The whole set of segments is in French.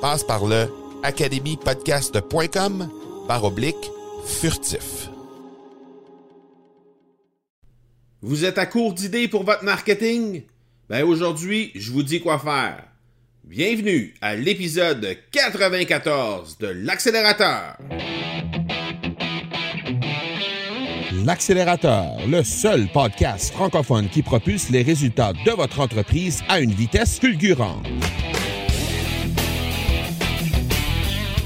Passe par le academypodcast.com par oblique furtif. Vous êtes à court d'idées pour votre marketing? Ben aujourd'hui, je vous dis quoi faire. Bienvenue à l'épisode 94 de l'accélérateur. L'accélérateur, le seul podcast francophone qui propulse les résultats de votre entreprise à une vitesse fulgurante.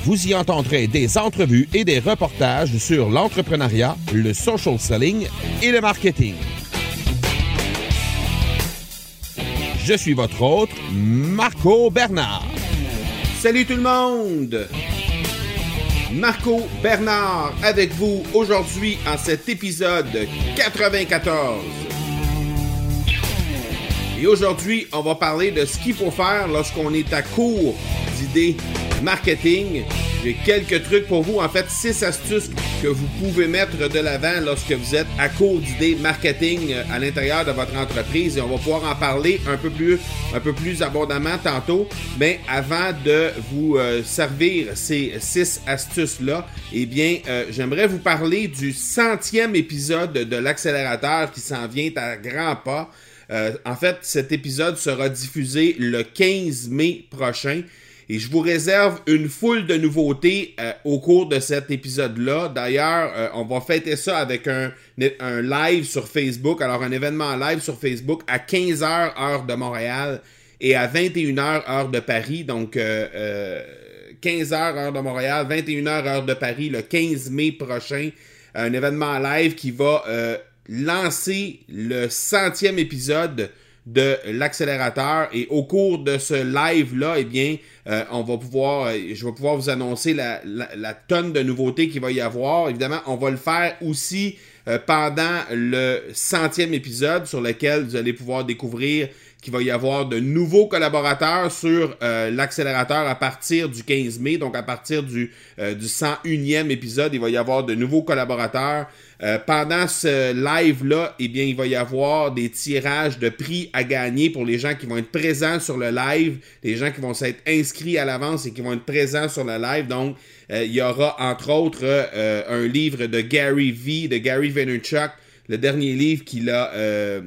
Vous y entendrez des entrevues et des reportages sur l'entrepreneuriat, le social selling et le marketing. Je suis votre hôte, Marco Bernard. Salut tout le monde! Marco Bernard avec vous aujourd'hui en cet épisode 94. Et aujourd'hui, on va parler de ce qu'il faut faire lorsqu'on est à court d'idées marketing. J'ai quelques trucs pour vous, en fait, six astuces que vous pouvez mettre de l'avant lorsque vous êtes à court d'idées marketing à l'intérieur de votre entreprise et on va pouvoir en parler un peu plus, un peu plus abondamment tantôt. Mais avant de vous euh, servir ces six astuces-là, eh bien, euh, j'aimerais vous parler du centième épisode de l'accélérateur qui s'en vient à grands pas. Euh, en fait, cet épisode sera diffusé le 15 mai prochain. Et je vous réserve une foule de nouveautés euh, au cours de cet épisode-là. D'ailleurs, euh, on va fêter ça avec un, un, live sur Facebook. Alors, un événement live sur Facebook à 15h heure de Montréal et à 21h heure de Paris. Donc, 15h heure de Montréal, 21h heure de Paris le 15 mai prochain. Un événement live qui va lancer le centième épisode de l'accélérateur. Et au cours de ce live là eh bien euh, on va pouvoir euh, je vais pouvoir vous annoncer la, la, tonne de nouveautés qu'il va y avoir. Évidemment on va le faire aussi euh, pendant le centième épisode sur lequel vous allez pouvoir découvrir qu'il va y avoir de nouveaux collaborateurs sur l'accélérateur à partir du 15 mai, donc à partir du, du 101e épisode, il va y avoir de nouveaux collaborateurs. Euh, pendant ce live-là, eh bien, il va y avoir des tirages de prix à gagner pour les gens qui vont être présents sur le live, les gens qui vont s'être inscrits à l'avance et qui vont être présents sur le live. Donc, euh, il y aura entre autres euh, un livre de Gary V, de Gary Vaynerchuk. Le dernier livre qu'il a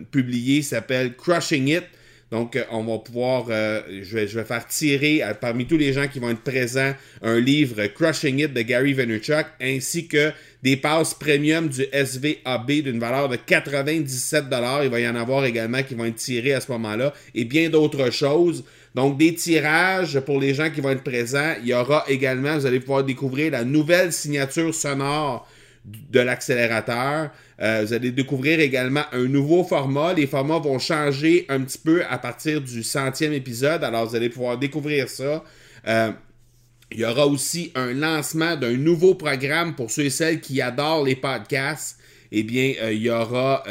publié s'appelle Crushing It. Donc, on va pouvoir, je, vais, je, vais, faire tirer parmi tous les gens qui vont être présents un livre Crushing It de Gary Vaynerchuk, ainsi que des passes premium du SVAB d'une valeur de 97 Il va y en avoir également qui vont être tirés à ce moment-là et bien d'autres choses. Donc, des tirages pour les gens qui vont être présents. Il y aura également, vous allez pouvoir découvrir la nouvelle signature sonore de l'accélérateur. Euh, vous allez découvrir également un nouveau format. Les formats vont changer un petit peu à partir du centième épisode. Alors, vous allez pouvoir découvrir ça. Euh, il y aura aussi un lancement d'un nouveau programme pour ceux et celles qui adorent les podcasts. Eh bien, euh, il y aura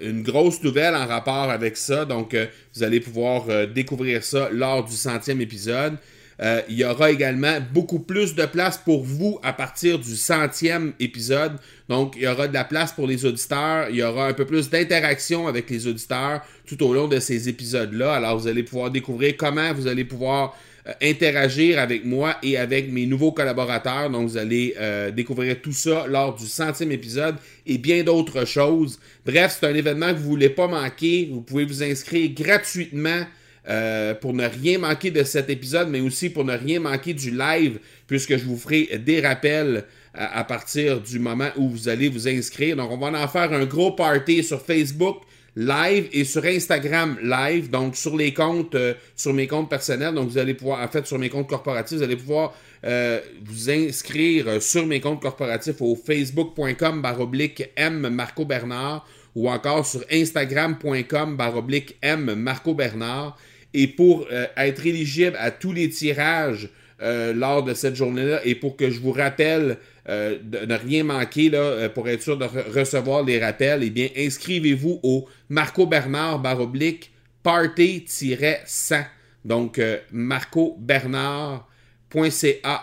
une grosse nouvelle en rapport avec ça. Donc, vous allez pouvoir découvrir ça lors du centième épisode. Euh, il y aura également beaucoup plus de place pour vous à partir du centième épisode. Donc, il y aura de la place pour les auditeurs. Il y aura un peu plus d'interaction avec les auditeurs tout au long de ces épisodes-là. Alors, vous allez pouvoir découvrir comment vous allez pouvoir euh, interagir avec moi et avec mes nouveaux collaborateurs. Donc, vous allez euh, découvrir tout ça lors du centième épisode et bien d'autres choses. Bref, c'est un événement que vous ne voulez pas manquer. Vous pouvez vous inscrire gratuitement euh, pour ne rien manquer de cet épisode, mais aussi pour ne rien manquer du live, puisque je vous ferai des rappels à, partir du moment où vous allez vous inscrire. Donc, on va en faire un gros party sur Facebook live et sur Instagram live, donc sur les comptes, euh, sur mes comptes personnels. Donc, vous allez pouvoir, en fait, sur mes comptes corporatifs, vous allez pouvoir euh, vous inscrire sur mes comptes corporatifs au facebook.com baroblique M Marco Bernard ou encore sur instagram.com baroblique M Marco Bernard. Et pour euh, être éligible à tous les tirages euh, lors de cette journée-là et pour que je vous rappelle euh, de ne rien manquer là, pour être sûr de recevoir les rappels, eh bien, inscrivez-vous au Marco Bernard baroblique party-100. Donc, Marco Bernard.ca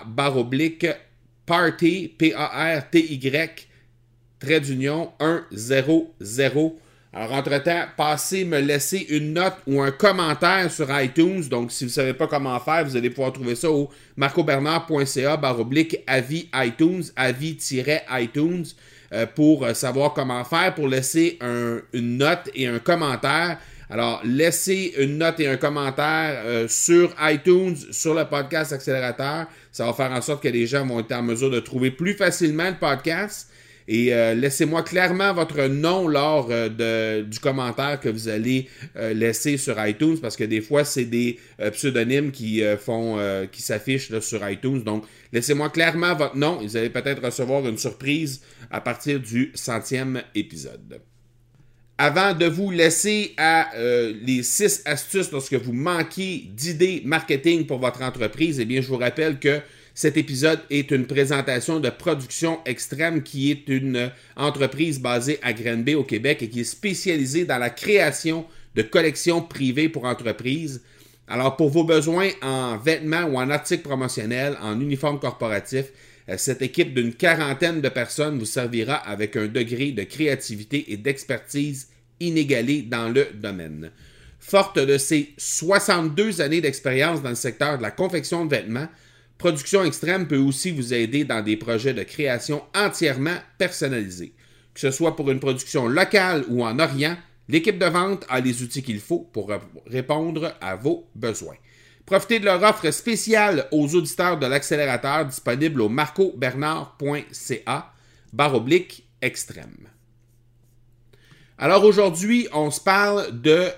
baroblique party, P-A-R-T-Y, trait d'union 100 alors, entre-temps, passez me laisser une note ou un commentaire sur iTunes. Donc, si vous ne savez pas comment faire, vous allez pouvoir trouver ça au marcobernard.ca baroblique avis iTunes, avis-iTunes, euh, pour euh, savoir comment faire, pour laisser une note et un commentaire. Alors, laissez une note et un commentaire sur iTunes, sur le podcast accélérateur. Ça va faire en sorte que les gens vont être en mesure de trouver plus facilement le podcast. Et euh, laissez-moi clairement votre nom lors euh, du commentaire que vous allez euh, laisser sur iTunes parce que des fois, c'est des pseudonymes qui font qui s'affichent sur iTunes. Donc, laissez-moi clairement votre nom vous allez peut-être recevoir une surprise à partir du centième épisode. Avant de vous laisser à les six astuces lorsque vous manquez d'idées marketing pour votre entreprise, eh bien, je vous rappelle que cet épisode est une présentation de Production Extrême, qui est une entreprise basée à Granby, au Québec, et qui est spécialisée dans la création de collections privées pour entreprises. Alors, pour vos besoins en vêtements ou en articles promotionnels, en uniformes corporatifs, euh, cette équipe d'une quarantaine de personnes vous servira avec un degré de créativité et d'expertise inégalé dans le domaine. Forte de ses 62 années d'expérience dans le secteur de la confection de vêtements, Production Extrême peut aussi vous aider dans des projets de création entièrement personnalisés. Que ce soit pour une production locale ou en Orient, l'équipe de vente a les outils qu'il faut pour répondre à vos besoins. Profitez de leur offre spéciale aux auditeurs de l'accélérateur disponible au marcobernard.ca barre oblique extrême. Alors aujourd'hui, on se parle de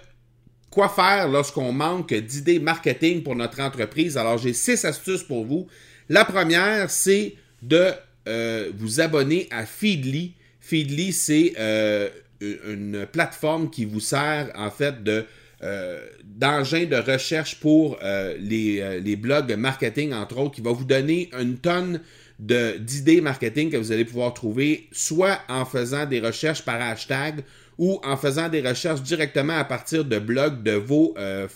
Quoi faire lorsqu'on manque d'idées marketing pour notre entreprise? Alors, j'ai six astuces pour vous. La première, c'est de euh, vous abonner à Feedly. Feedly, c'est euh, une plateforme qui vous sert en fait de euh, d'engin de recherche pour les, les, blogs marketing, entre autres, qui va vous donner une tonne d'idées marketing que vous allez pouvoir trouver soit en faisant des recherches par hashtag ou en faisant des recherches directement à partir de blogs de vos, euh,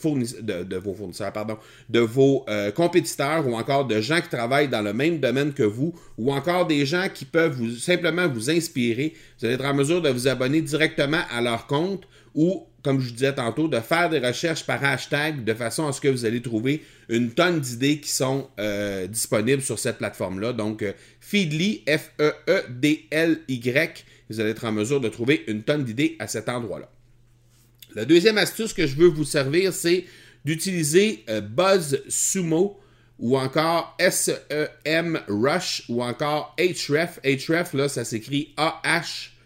de, vos fournisseurs, pardon, de vos euh, compétiteurs ou encore de gens qui travaillent dans le même domaine que vous ou encore des gens qui peuvent vous, simplement vous inspirer. Vous allez être en mesure de vous abonner directement à leur compte ou, comme je vous disais tantôt, de faire des recherches par hashtag de façon à ce que vous allez trouver une tonne d'idées qui sont euh, disponibles sur cette plateforme-là. Donc, Feedly, F-E-E-D-L-Y, vous allez être en mesure de trouver une tonne d'idées à cet endroit-là. La deuxième astuce que je veux vous servir, c'est d'utiliser euh, Buzz Sumo ou encore SEM Rush ou encore Href. Href, là, ça s'écrit A-H-R-E-F-S.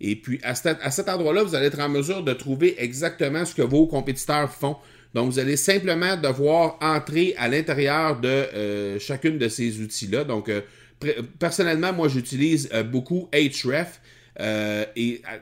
Et puis, à cet, endroit-là, vous allez être en mesure de trouver exactement ce que vos compétiteurs font. Donc, vous allez simplement devoir entrer à l'intérieur de euh, chacune de ces outils-là. Donc, euh, personnellement, moi, j'utilise euh, beaucoup Href. Euh, et euh,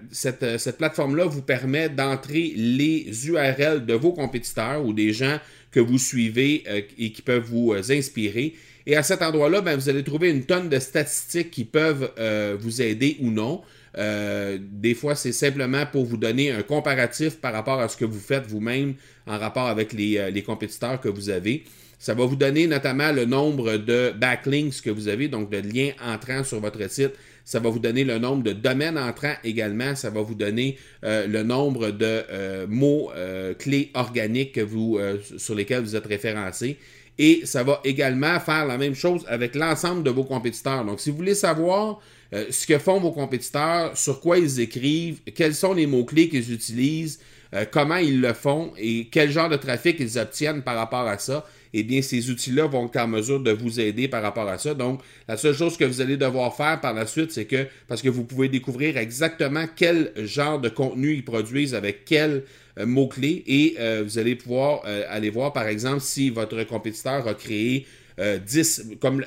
cette, plateforme-là vous permet d'entrer les URL de vos compétiteurs ou des gens que vous suivez et qui peuvent vous inspirer. Et à cet endroit-là, ben, vous allez trouver une tonne de statistiques qui peuvent vous aider ou non. des fois, c'est simplement pour vous donner un comparatif par rapport à ce que vous faites vous-même en rapport avec les, les compétiteurs que vous avez. Ça va vous donner notamment le nombre de backlinks que vous avez, donc de liens entrants sur votre site. Ça va vous donner le nombre de domaines entrants également. Ça va vous donner euh, le nombre de euh, mots euh, clés organiques que vous, sur lesquels vous êtes référencé. Et ça va également faire la même chose avec l'ensemble de vos compétiteurs. Donc, si vous voulez savoir ce que font vos compétiteurs, sur quoi ils écrivent, quels sont les mots-clés qu'ils utilisent, comment ils le font et quel genre de trafic ils obtiennent par rapport à ça, eh bien, ces outils-là vont être en mesure de vous aider par rapport à ça. Donc, la seule chose que vous allez devoir faire par la suite, c'est que, parce que vous pouvez découvrir exactement quel genre de contenu ils produisent avec quel euh, mots-clés et euh, vous allez pouvoir euh, aller voir, par exemple, si votre compétiteur a créé 10, comme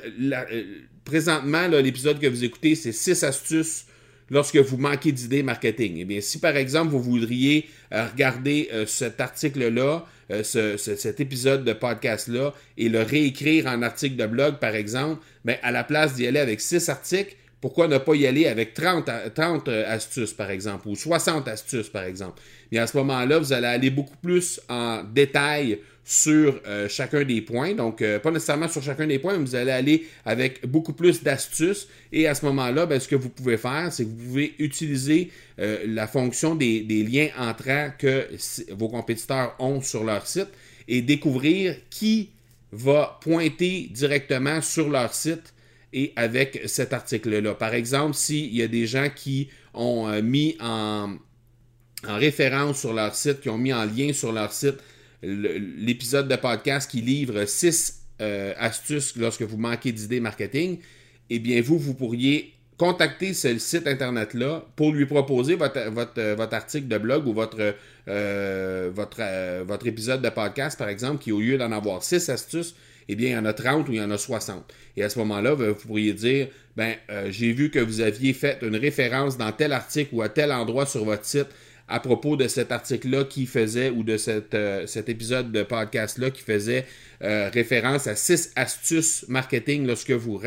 présentement, l'épisode que vous écoutez, c'est 6 astuces lorsque vous manquez d'idées marketing. Eh bien, si par exemple vous voudriez regarder cet article-là, euh, cet épisode de podcast-là et le réécrire en article de blog, par exemple, mais à la place d'y aller avec six articles, pourquoi ne pas y aller avec 30, 30 euh, astuces, par exemple, ou 60 astuces, par exemple? Et à ce moment-là, vous allez aller beaucoup plus en détail sur euh, chacun des points. Donc, euh, pas nécessairement sur chacun des points, mais vous allez aller avec beaucoup plus d'astuces. Et à ce moment-là, ben, ce que vous pouvez faire, c'est que vous pouvez utiliser euh, la fonction des, liens entrants que vos compétiteurs ont sur leur site et découvrir qui va pointer directement sur leur site et avec cet article-là. Par exemple, s'il y a des gens qui ont mis en, en référence sur leur site, qui ont mis en lien sur leur site l'épisode de podcast qui livre 6 euh, astuces lorsque vous manquez d'idées marketing, eh bien, vous, vous pourriez contacter ce site internet-là pour lui proposer votre, votre, euh, votre, article de blog ou votre, euh, votre, votre épisode de podcast, par exemple, qui au lieu d'en avoir 6 astuces, eh bien, il y en a 30 ou il y en a 60. Et à ce moment-là, vous pourriez dire, ben, j'ai vu que vous aviez fait une référence dans tel article ou à tel endroit sur votre site à propos de cet article-là qui faisait, ou de euh, cet épisode de podcast-là qui faisait euh, référence à six astuces marketing lorsque vous,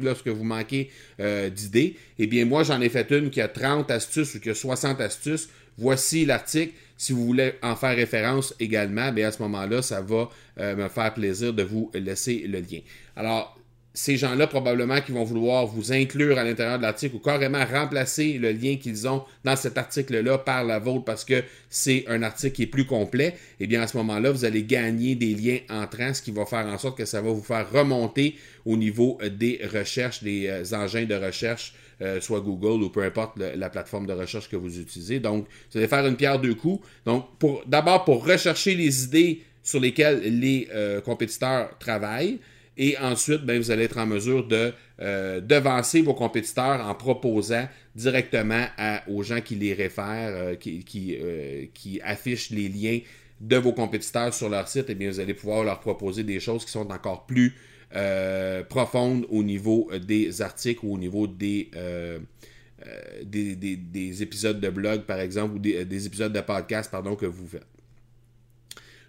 lorsque vous manquez euh, d'idées. Eh bien, moi, j'en ai fait une qui a 30 astuces ou qui a 60 astuces. Voici l'article. Si vous voulez en faire référence également, bien à ce moment-là, ça va me faire plaisir de vous laisser le lien. Alors, ces gens-là, probablement, qui vont vouloir vous inclure à l'intérieur de l'article ou carrément remplacer le lien qu'ils ont dans cet article-là par la vôtre parce que c'est un article qui est plus complet, eh bien, à ce moment-là, vous allez gagner des liens entrants, ce qui va faire en sorte que ça va vous faire remonter au niveau des recherches, des euh, engins de recherche, euh, soit Google ou peu importe la plateforme de recherche que vous utilisez. Donc, vous allez faire une pierre deux coups. Donc, d'abord, pour rechercher les idées sur lesquelles les euh, compétiteurs travaillent, et ensuite, ben, vous allez être en mesure de euh, devancer vos compétiteurs en proposant directement aux gens qui les réfèrent, euh, qui, euh, qui, affichent les liens de vos compétiteurs sur leur site. Et eh bien, vous allez pouvoir leur proposer des choses qui sont encore plus profondes au niveau des articles ou au niveau des, des, épisodes de blog, par exemple, ou des, des épisodes de podcast pardon, que vous faites.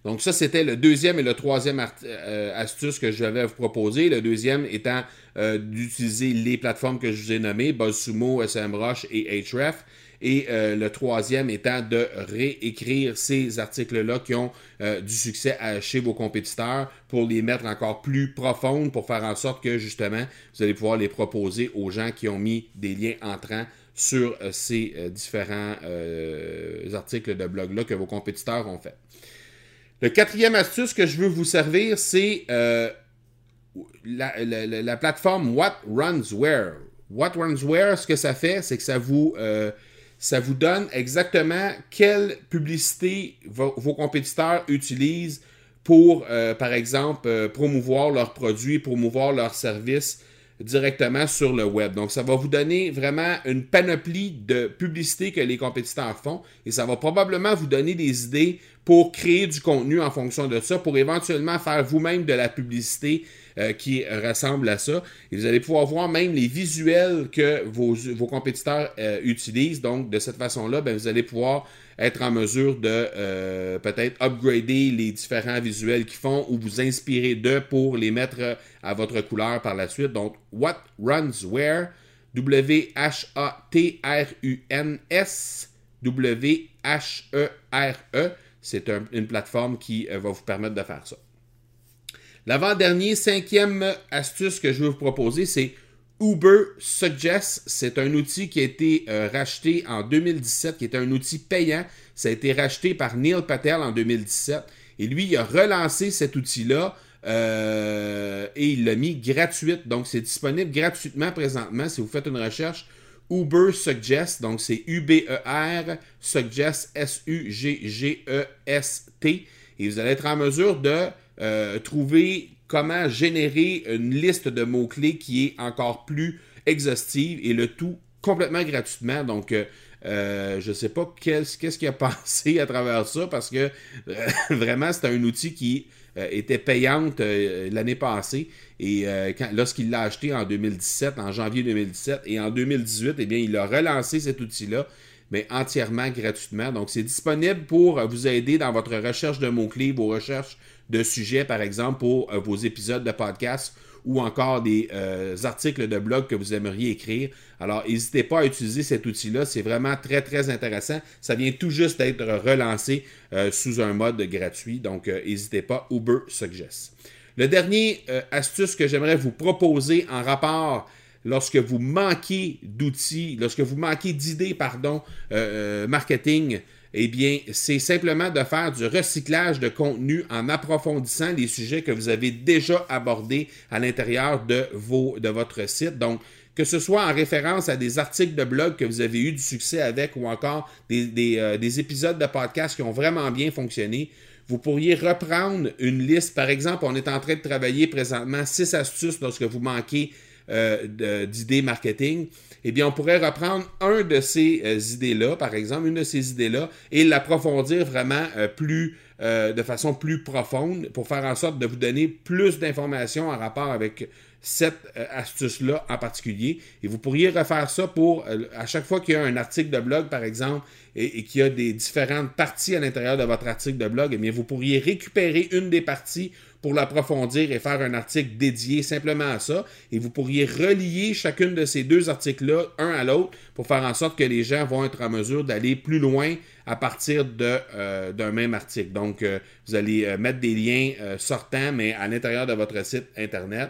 Donc ça, c'était le deuxième et le troisième euh, astuce que je vais vous proposer. Le deuxième étant euh, d'utiliser les plateformes que je vous ai nommées, BuzzSumo, SMrush et Href. Et euh, le troisième étant de réécrire ces articles-là qui ont du succès chez vos compétiteurs pour les mettre encore plus profondes, pour faire en sorte que justement, vous allez pouvoir les proposer aux gens qui ont mis des liens entrants sur ces différents articles de blog-là que vos compétiteurs ont fait. Le quatrième astuce que je veux vous servir, c'est euh, la, plateforme What Runs Where. What Runs Where, ce que ça fait, c'est que ça vous, euh, ça vous donne exactement quelle publicité vos, compétiteurs utilisent pour, euh, par exemple, promouvoir leurs produits, promouvoir leurs services directement sur le web. Donc, ça va vous donner vraiment une panoplie de publicités que les compétiteurs font et ça va probablement vous donner des idées pour créer du contenu en fonction de ça, pour éventuellement faire vous-même de la publicité euh, qui ressemble à ça. Et vous allez pouvoir voir même les visuels que vos, vos compétiteurs euh, utilisent. Donc, de cette façon-là, ben, vous allez pouvoir être en mesure de euh, peut-être upgrader les différents visuels qu'ils font ou vous inspirer d'eux pour les mettre à votre couleur par la suite. Donc, What Runs Where, W-H-A-T-R-U-N-S W-H-E-R-E. C'est une plateforme qui va vous permettre de faire ça. L'avant-dernier, cinquième astuce que je vais vous proposer, c'est Uber Suggest. C'est un outil qui a été racheté en 2017, qui est un outil payant. Ça a été racheté par Neil Patel en 2017. Et lui, il a relancé cet outil-là euh, et il l'a mis gratuite. Donc, c'est disponible gratuitement présentement si vous faites une recherche. Uber Suggest, donc c'est U-B-E-R, Suggest, S-U-G-G-E-S-T. Et vous allez être en mesure de euh, trouver comment générer une liste de mots-clés qui est encore plus exhaustive et le tout complètement gratuitement. Donc, euh, euh, je ne sais pas qu'est-ce qu'il a pensé à travers ça parce que euh, vraiment, c'est un outil qui euh, était payante l'année passée. Et lorsqu'il l'a acheté en 2017, en janvier 2017, et en 2018, eh bien, il a relancé cet outil-là, mais entièrement gratuitement. Donc, c'est disponible pour vous aider dans votre recherche de mots-clés, vos recherches de sujets, par exemple, pour vos épisodes de podcast ou encore des euh, articles de blog que vous aimeriez écrire. Alors, n'hésitez pas à utiliser cet outil-là. C'est vraiment très, très intéressant. Ça vient tout juste d'être relancé euh, sous un mode gratuit. Donc, euh, n'hésitez pas. Uber Suggest. Le dernier astuce que j'aimerais vous proposer en rapport lorsque vous manquez d'outils, lorsque vous manquez d'idées, pardon, marketing, eh bien, c'est simplement de faire du recyclage de contenu en approfondissant les sujets que vous avez déjà abordés à l'intérieur de, vos, de votre site. Donc, que ce soit en référence à des articles de blog que vous avez eu du succès avec ou encore des, euh, épisodes de podcast qui ont vraiment bien fonctionné, vous pourriez reprendre une liste. Par exemple, on est en train de travailler présentement six astuces lorsque vous manquez euh, d'idées marketing eh bien, on pourrait reprendre un de ces euh, idées-là, par exemple, une de ces idées-là, et l'approfondir vraiment euh, plus, de façon plus profonde pour faire en sorte de vous donner plus d'informations en rapport avec cette astuce-là en particulier. Et vous pourriez refaire ça pour, à chaque fois qu'il y a un article de blog, par exemple, et, qu'il y a des différentes parties à l'intérieur de votre article de blog, eh bien, vous pourriez récupérer une des parties pour l'approfondir et faire un article dédié simplement à ça. Et vous pourriez relier chacune de ces deux articles-là, un à l'autre, pour faire en sorte que les gens vont être en mesure d'aller plus loin à partir euh, d'un même article. Donc, euh, vous allez euh, mettre des liens sortants, mais à l'intérieur de votre site Internet.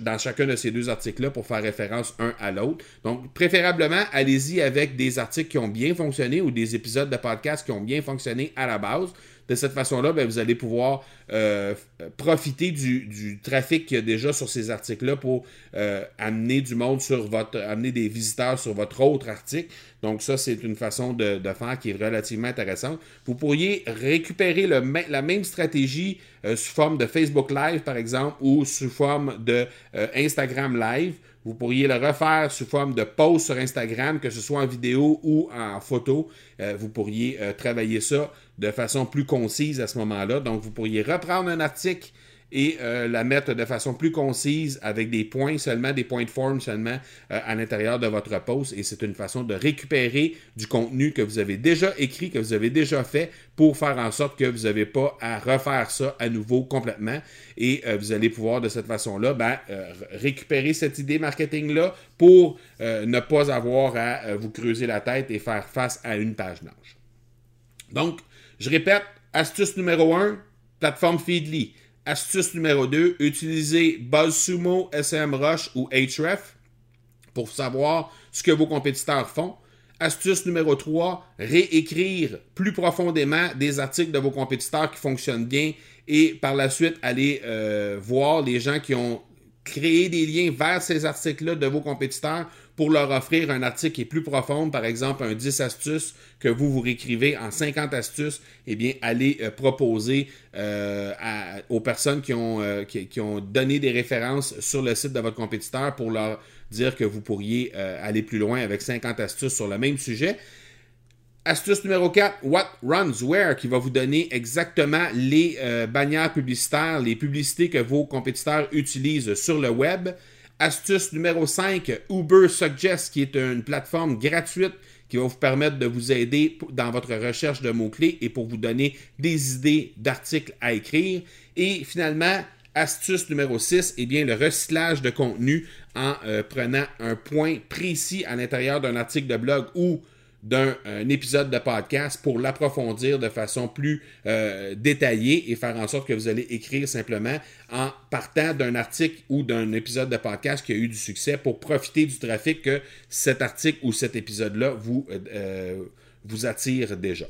Dans chacun de ces deux articles-là pour faire référence un à l'autre. Donc, préférablement, allez-y avec des articles qui ont bien fonctionné ou des épisodes de podcast qui ont bien fonctionné à la base. De cette façon-là, ben, vous allez pouvoir euh, profiter du, trafic qu'il y a déjà sur ces articles-là pour euh, amener du monde sur votre, amener des visiteurs sur votre autre article. Donc ça, c'est une façon de, faire qui est relativement intéressante. Vous pourriez récupérer la même stratégie euh, sous forme de Facebook Live, par exemple, ou sous forme de Instagram Live. Vous pourriez le refaire sous forme de post sur Instagram, que ce soit en vidéo ou en photo. vous pourriez travailler ça de façon plus concise à ce moment-là. Donc, vous pourriez reprendre un article et euh, la mettre de façon plus concise avec des points seulement, des points de forme seulement euh, à l'intérieur de votre post. Et c'est une façon de récupérer du contenu que vous avez déjà écrit, que vous avez déjà fait pour faire en sorte que vous n'avez pas à refaire ça à nouveau complètement. Et euh, vous allez pouvoir de cette façon-là ben, récupérer cette idée marketing-là pour ne pas avoir à vous creuser la tête et faire face à une page blanche. Donc, je répète, astuce numéro 1, plateforme Feedly. Astuce numéro 2, utiliser BuzzSumo, SMrush ou Href pour savoir ce que vos compétiteurs font. Astuce numéro 3, réécrire plus profondément des articles de vos compétiteurs qui fonctionnent bien et par la suite aller euh, voir les gens qui ont créé des liens vers ces articles-là de vos compétiteurs pour leur offrir un article qui est plus profond, par exemple un 10 astuces que vous vous réécrivez en 50 astuces, eh bien, allez euh, proposer euh, aux personnes qui ont, euh, qui, ont donné des références sur le site de votre compétiteur pour leur dire que vous pourriez aller plus loin avec 50 astuces sur le même sujet. Astuce numéro 4, What Runs Where, qui va vous donner exactement les bannières publicitaires, les publicités que vos compétiteurs utilisent sur le web. Astuce numéro 5, Uber Suggest, qui est une plateforme gratuite qui va vous permettre de vous aider dans votre recherche de mots-clés et pour vous donner des idées d'articles à écrire. Et finalement, Astuce numéro 6, eh bien, le recyclage de contenu en euh, prenant un point précis à l'intérieur d'un article de blog ou d'un épisode de podcast pour l'approfondir de façon plus euh, détaillée et faire en sorte que vous allez écrire simplement en partant d'un article ou d'un épisode de podcast qui a eu du succès pour profiter du trafic que cet article ou cet épisode-là vous, euh, vous attire déjà.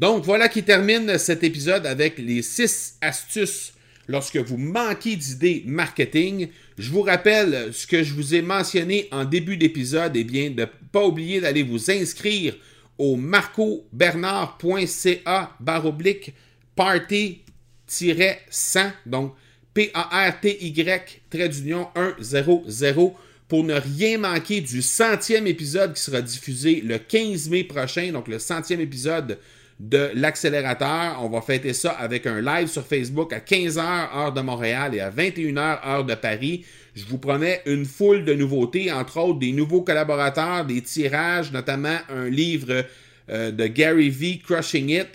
Donc voilà qui termine cet épisode avec les six astuces lorsque vous manquez d'idées marketing. Je vous rappelle ce que je vous ai mentionné en début d'épisode, et eh bien de ne pas oublier d'aller vous inscrire au marcobernard.ca baroblique party-100, donc P-A-R-T-Y, trait d'union 100, pour ne rien manquer du centième épisode qui sera diffusé le 15 mai prochain, donc le centième épisode de l'accélérateur. On va fêter ça avec un live sur Facebook à 15h heure de Montréal et à 21h heure de Paris. Je vous promets une foule de nouveautés, entre autres des nouveaux collaborateurs, des tirages, notamment un livre euh, de Gary V, Crushing It,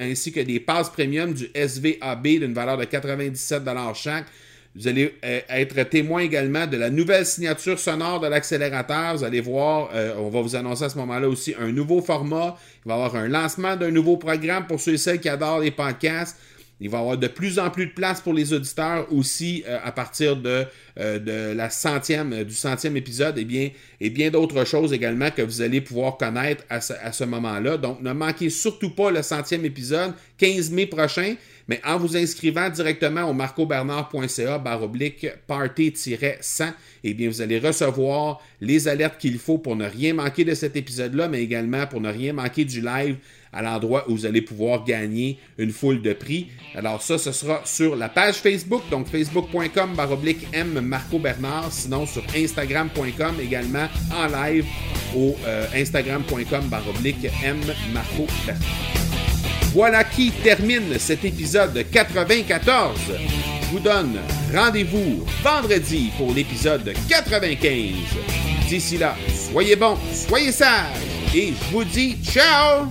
ainsi que des passes premium du SVAB d'une valeur de 97 chaque. Vous allez euh, être témoin également de la nouvelle signature sonore de l'accélérateur. Vous allez voir, euh, on va vous annoncer à ce moment-là aussi un nouveau format. Il va y avoir un lancement d'un nouveau programme pour ceux et celles qui adorent les podcasts. Il va y avoir de plus en plus de place pour les auditeurs aussi euh, à partir de, de la centième, du centième épisode et bien, et d'autres choses également que vous allez pouvoir connaître à ce, moment-là. Donc, ne manquez surtout pas le centième épisode, 15 mai prochain. Mais en vous inscrivant directement au marcobernard.ca baroblique party-100, eh bien, vous allez recevoir les alertes qu'il faut pour ne rien manquer de cet épisode-là, mais également pour ne rien manquer du live à l'endroit où vous allez pouvoir gagner une foule de prix. Alors ça, ce sera sur la page Facebook, donc facebook.com baroblique M Marco Bernard, sinon sur instagram.com également en live au euh, instagram.com baroblique M Marco Bernard. Voilà qui termine cet épisode 94. Je vous donne rendez-vous vendredi pour l'épisode 95. D'ici là, soyez bons, soyez sages et je vous dis ciao